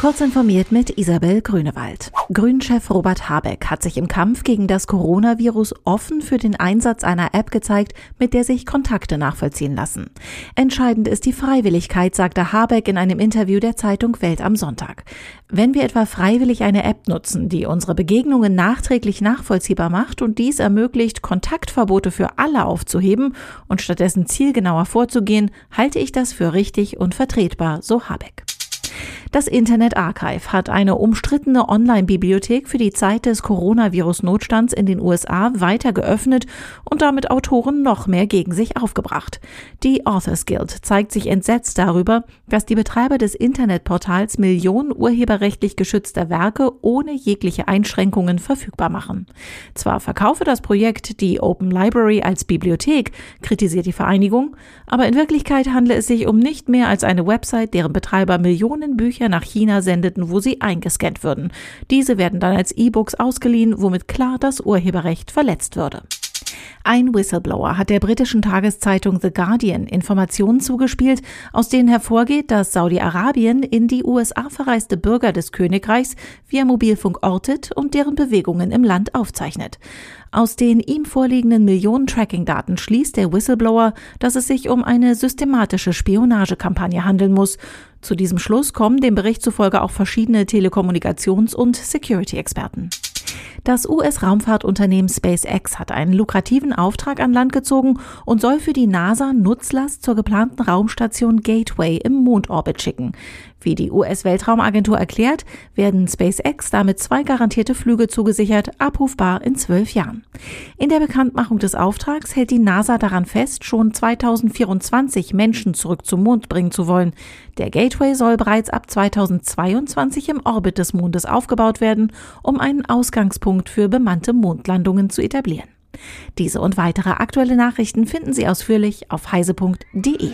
Kurz informiert mit Isabel Grünewald. Grünchef Robert Habeck hat sich im Kampf gegen das Coronavirus offen für den Einsatz einer App gezeigt, mit der sich Kontakte nachvollziehen lassen. Entscheidend ist die Freiwilligkeit, sagte Habeck in einem Interview der Zeitung Welt am Sonntag. Wenn wir etwa freiwillig eine App nutzen, die unsere Begegnungen nachträglich nachvollziehbar macht und dies ermöglicht, Kontaktverbote für alle aufzuheben und stattdessen zielgenauer vorzugehen, halte ich das für richtig und vertretbar, so Habeck. Das Internet Archive hat eine umstrittene Online-Bibliothek für die Zeit des Coronavirus-Notstands in den USA weiter geöffnet und damit Autoren noch mehr gegen sich aufgebracht. Die Authors Guild zeigt sich entsetzt darüber, dass die Betreiber des Internetportals Millionen urheberrechtlich geschützter Werke ohne jegliche Einschränkungen verfügbar machen. Zwar verkaufe das Projekt die Open Library als Bibliothek, kritisiert die Vereinigung, aber in Wirklichkeit handle es sich um nicht mehr als eine Website, deren Betreiber Millionen Bücher Bücher nach China sendeten, wo sie eingescannt würden. Diese werden dann als E-Books ausgeliehen, womit klar das Urheberrecht verletzt würde. Ein Whistleblower hat der britischen Tageszeitung The Guardian Informationen zugespielt, aus denen hervorgeht, dass Saudi-Arabien in die USA verreiste Bürger des Königreichs via Mobilfunk ortet und deren Bewegungen im Land aufzeichnet. Aus den ihm vorliegenden Millionen Tracking-Daten schließt der Whistleblower, dass es sich um eine systematische Spionagekampagne handeln muss. Zu diesem Schluss kommen dem Bericht zufolge auch verschiedene Telekommunikations- und Security-Experten. Das US-Raumfahrtunternehmen SpaceX hat einen lukrativen Auftrag an Land gezogen und soll für die NASA Nutzlast zur geplanten Raumstation Gateway im Mondorbit schicken. Wie die US-Weltraumagentur erklärt, werden SpaceX damit zwei garantierte Flüge zugesichert, abrufbar in zwölf Jahren. In der Bekanntmachung des Auftrags hält die NASA daran fest, schon 2024 Menschen zurück zum Mond bringen zu wollen. Der Gateway soll bereits ab 2022 im Orbit des Mondes aufgebaut werden, um einen Ausgangspunkt für bemannte Mondlandungen zu etablieren. Diese und weitere aktuelle Nachrichten finden Sie ausführlich auf heise.de.